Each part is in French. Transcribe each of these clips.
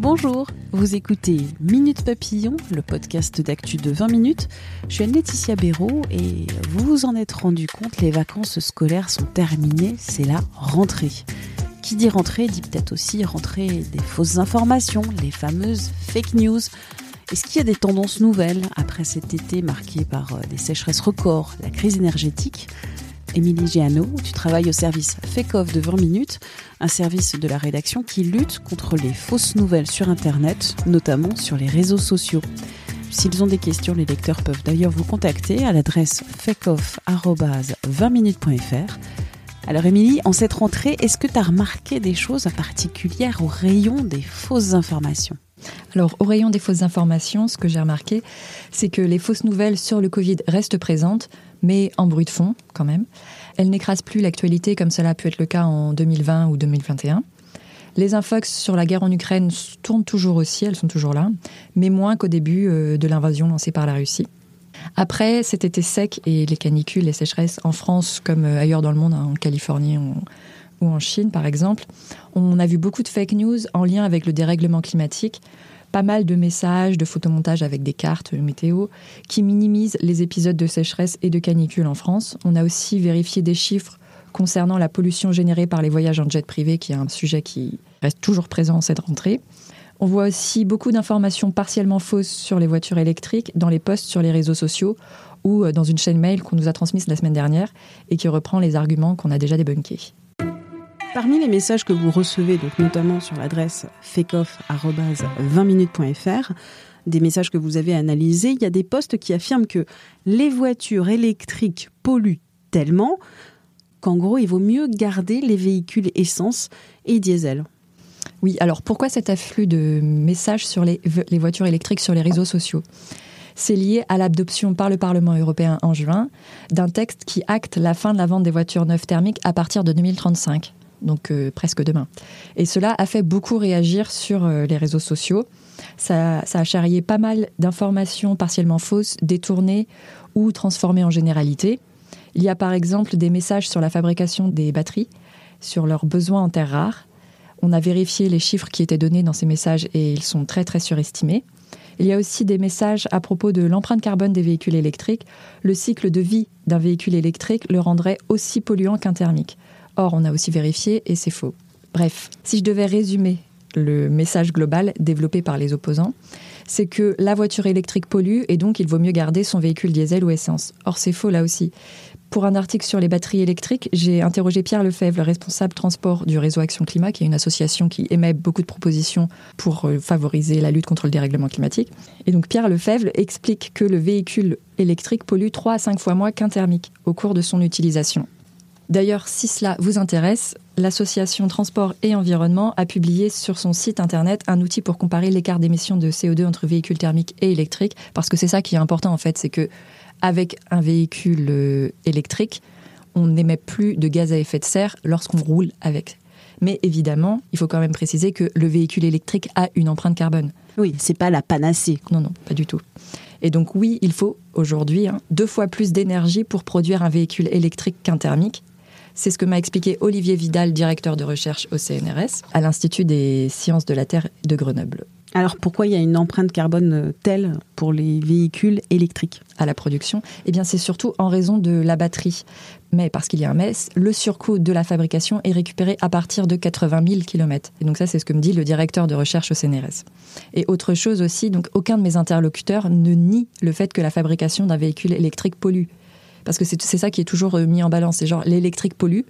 Bonjour, vous écoutez Minute Papillon, le podcast d'actu de 20 minutes. Je suis Anne-Laetitia Béraud et vous vous en êtes rendu compte, les vacances scolaires sont terminées, c'est la rentrée. Qui dit rentrée dit peut-être aussi rentrée des fausses informations, les fameuses fake news. Est-ce qu'il y a des tendances nouvelles après cet été marqué par euh, des sécheresses records, la crise énergétique? Émilie Giano, tu travailles au service Off de 20 minutes, un service de la rédaction qui lutte contre les fausses nouvelles sur Internet, notamment sur les réseaux sociaux. S'ils ont des questions, les lecteurs peuvent d'ailleurs vous contacter à l'adresse fakeoff.20minutes.fr. Alors Émilie, en cette rentrée, est-ce que tu as remarqué des choses particulières au rayon des fausses informations? Alors, au rayon des fausses informations, ce que j'ai remarqué, c'est que les fausses nouvelles sur le Covid restent présentes, mais en bruit de fond quand même. Elles n'écrasent plus l'actualité comme cela a pu être le cas en 2020 ou 2021. Les infox sur la guerre en Ukraine tournent toujours aussi, elles sont toujours là, mais moins qu'au début euh, de l'invasion lancée par la Russie. Après cet été sec et les canicules, les sécheresses en France comme euh, ailleurs dans le monde, hein, en Californie ou en Chine par exemple, on a vu beaucoup de fake news en lien avec le dérèglement climatique, pas mal de messages, de photomontages avec des cartes météo qui minimisent les épisodes de sécheresse et de canicule en France. On a aussi vérifié des chiffres concernant la pollution générée par les voyages en jet privé, qui est un sujet qui reste toujours présent en cette rentrée. On voit aussi beaucoup d'informations partiellement fausses sur les voitures électriques dans les posts sur les réseaux sociaux ou euh, dans une chaîne mail qu'on nous a transmise la semaine dernière et qui reprend les arguments qu'on a déjà débunkés. Parmi les messages que vous recevez, donc notamment sur l'adresse fakeoff.20minutes.fr, des messages que vous avez analysés, il y a des posts qui affirment que les voitures électriques polluent tellement qu'en gros, il vaut mieux garder les véhicules essence et diesel. Oui, alors pourquoi cet afflux de messages sur les, les voitures électriques sur les réseaux sociaux? C'est lié à l'adoption par le Parlement européen en juin d'un texte qui acte la fin de la vente des voitures neuves thermiques à partir de 2035 donc euh, presque demain. Et cela a fait beaucoup réagir sur euh, les réseaux sociaux. Ça, a charrié pas mal d'informations partiellement fausses, détournées ou transformées en généralité. Il y a par exemple des messages sur la fabrication des batteries, sur leurs besoins en terres rares. On a vérifié les chiffres qui étaient donnés dans ces messages et ils sont très très surestimés. Il y a aussi des messages à propos de l'empreinte carbone des véhicules électriques. Le cycle de vie d'un véhicule électrique le rendrait aussi polluant qu'un thermique. On a aussi vérifié et c'est faux. Bref, si je devais résumer le message global développé par les opposants, c'est que la voiture électrique pollue et donc il vaut mieux garder son véhicule diesel ou essence. Or, c'est faux là aussi. Pour un article sur les batteries électriques, j'ai interrogé Pierre Lefebvre, le responsable transport du réseau Action Climat, qui est une association qui émet beaucoup de propositions pour euh, favoriser la lutte contre le dérèglement climatique. Et donc Pierre Lefebvre explique que le véhicule électrique pollue 3 à 5 fois moins qu'un thermique au cours de son utilisation. D'ailleurs, si cela vous intéresse, l'association Transport et Environnement a publié sur son site internet un outil pour comparer l'écart d'émissions de CO2 entre véhicules thermiques et électriques, parce que c'est ça qui est important en fait, c'est que avec un véhicule euh, électrique, on n'émet plus de gaz à effet de serre lorsqu'on roule avec. Mais évidemment, il faut quand même préciser que le véhicule électrique a une empreinte carbone. Oui, c'est pas la panacée. Non, non, pas du tout. Et donc oui, il faut aujourd'hui hein, deux fois plus d'énergie pour produire un véhicule électrique qu'un thermique. C'est ce que m'a expliqué Olivier Vidal, directeur de recherche au CNRS, à l'Institut des sciences de la Terre de Grenoble. Alors pourquoi il y a une empreinte carbone euh, telle pour les véhicules électriques? À la production Eh bien c'est surtout en raison de la batterie. Mais parce qu'il y a un mais, le surcoût de la fabrication est récupéré à partir de 80 000 km. Et donc ça c'est ce que me dit le directeur de recherche au CNRS. Et autre chose aussi, donc aucun de mes interlocuteurs ne nie le fait que la fabrication d'un véhicule électrique pollue. Parce que c'est ça qui est toujours euh, mis en balance. C'est genre l'électrique pollue.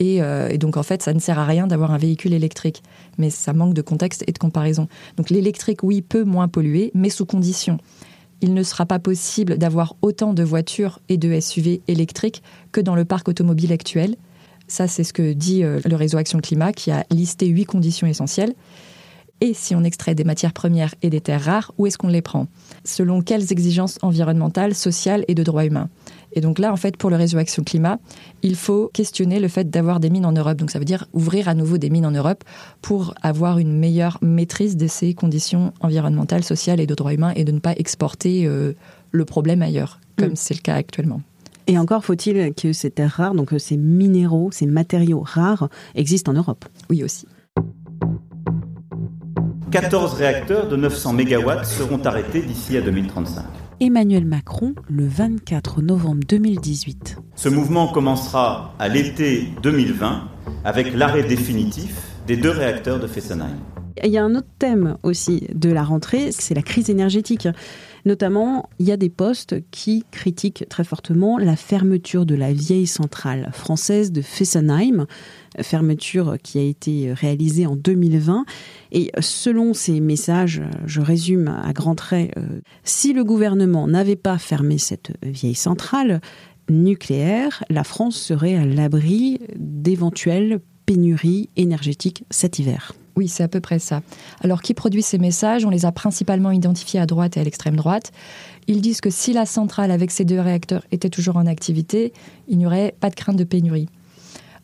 Euh, et, donc en fait, ça ne sert à rien d'avoir un véhicule électrique. Mais ça manque de contexte et de comparaison. Donc l'électrique, oui, peut moins polluer, mais sous condition. Il ne sera pas possible d'avoir autant de voitures et de SUV électriques que dans le parc automobile actuel. Ça, c'est ce que dit euh, le réseau Action Climat qui a listé huit conditions essentielles. Et si on extrait des matières premières et des terres rares, où est-ce qu'on les prend? Selon quelles exigences environnementales, sociales et de droits humains et donc là, en fait, pour le réseau Action Climat, il faut questionner le fait d'avoir des mines en Europe. Donc ça veut dire ouvrir à nouveau des mines en Europe pour avoir une meilleure maîtrise de ces conditions environnementales, sociales et de droits humains et de ne pas exporter euh, le problème ailleurs, comme mm. c'est le cas actuellement. Et encore faut-il que ces terres rares, donc euh, ces minéraux, ces matériaux rares, existent en Europe. Oui aussi. 14 réacteurs de 900 MW seront arrêtés d'ici à 2035. Emmanuel Macron le 24 novembre 2018. Ce mouvement commencera à l'été 2020 avec l'arrêt définitif des deux réacteurs de Fessenheim. Il y a un autre thème aussi de la rentrée, c'est la crise énergétique. Notamment, il y a des postes qui critiquent très fortement la fermeture de la vieille centrale française de Fessenheim, fermeture qui a été réalisée en 2020. Et selon ces messages, je résume à grands traits, euh, si le gouvernement n'avait pas fermé cette vieille centrale nucléaire, la France serait à l'abri d'éventuelles pénuries énergétiques cet hiver. Oui, c'est à peu près ça. Alors, qui produit ces messages? On les a principalement identifiés à droite et à l'extrême droite. Ils disent que si la centrale avec ces deux réacteurs était toujours en activité, il n'y aurait pas de crainte de pénurie.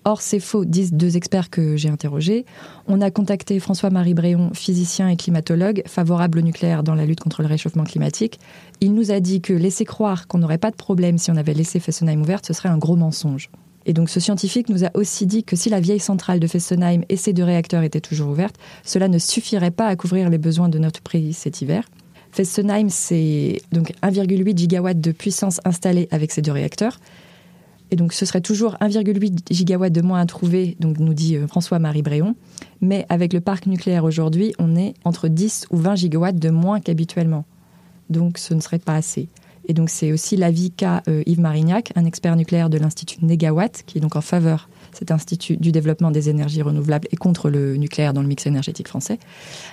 Or, c'est faux, disent deux experts que j'ai interrogés. On a contacté François-Marie Bréon, physicien et climatologue, favorable au nucléaire dans la lutte contre le réchauffement climatique. Il nous a dit que laisser croire qu'on n'aurait pas de problème si on avait laissé Fessenheim ouverte, ce serait un gros mensonge. Et donc ce scientifique nous a aussi dit que si la vieille centrale de Fessenheim et ses deux réacteurs étaient toujours ouvertes, cela ne suffirait pas à couvrir les besoins de notre pays cet hiver. Fessenheim, c'est donc 1,8 gigawatts de puissance installée avec ces deux réacteurs. Et donc ce serait toujours 1,8 gigawatts de moins à trouver, donc nous dit euh, François-Marie Bréon. Mais avec le parc nucléaire aujourd'hui, on est entre 10 ou 20 gigawatts de moins qu'habituellement. Donc ce ne serait pas assez. Et donc c'est aussi l'avis qu'a euh, Yves Marignac, un expert nucléaire de l'Institut Negawatt, qui est donc en faveur cet institut du développement des énergies renouvelables et contre le nucléaire dans le mix énergétique français.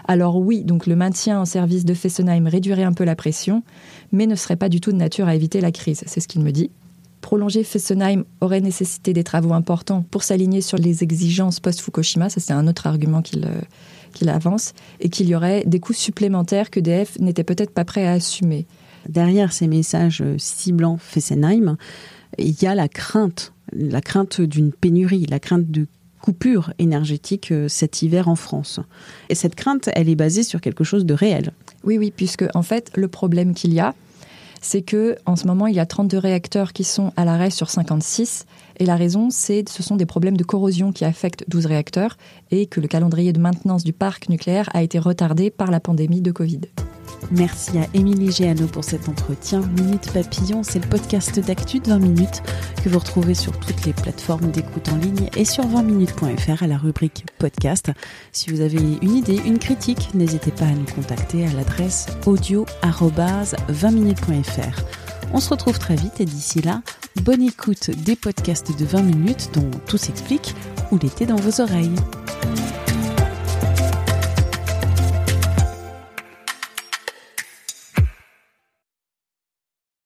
Alors oui, donc le maintien en service de Fessenheim réduirait un peu la pression, mais ne serait pas du tout de nature à éviter la crise. C'est ce qu'il me dit. Prolonger Fessenheim aurait nécessité des travaux importants pour s'aligner sur les exigences post-Fukushima. Ça, c'est un autre argument qu'il euh, avance. Et qu'il y aurait des coûts supplémentaires que DF n'était peut-être pas prêt à assumer derrière ces messages ciblant Fessenheim, il y a la crainte, la crainte d'une pénurie, la crainte de coupure énergétique euh, cet hiver en France. Et cette crainte, elle est basée sur quelque chose de réel. Oui, oui, puisque en fait, le problème qu'il y a, c'est que en ce moment, il y a 32 réacteurs qui sont à l'arrêt sur 56. Et la raison, c'est ce sont des problèmes de corrosion qui affectent 12 réacteurs et que le calendrier de maintenance du parc nucléaire a été retardé par la pandémie de Covid. Merci à Émilie Géano pour cet entretien. Minute Papillon, c'est le podcast d'actu de 20 minutes que vous retrouvez sur toutes les plateformes d'écoute en ligne et sur 20minutes.fr à la rubrique podcast. Si vous avez une idée, une critique, n'hésitez pas à nous contacter à l'adresse audio-20minutes.fr. On se retrouve très vite et d'ici là, bonne écoute des podcasts de 20 minutes dont tout s'explique ou l'été dans vos oreilles.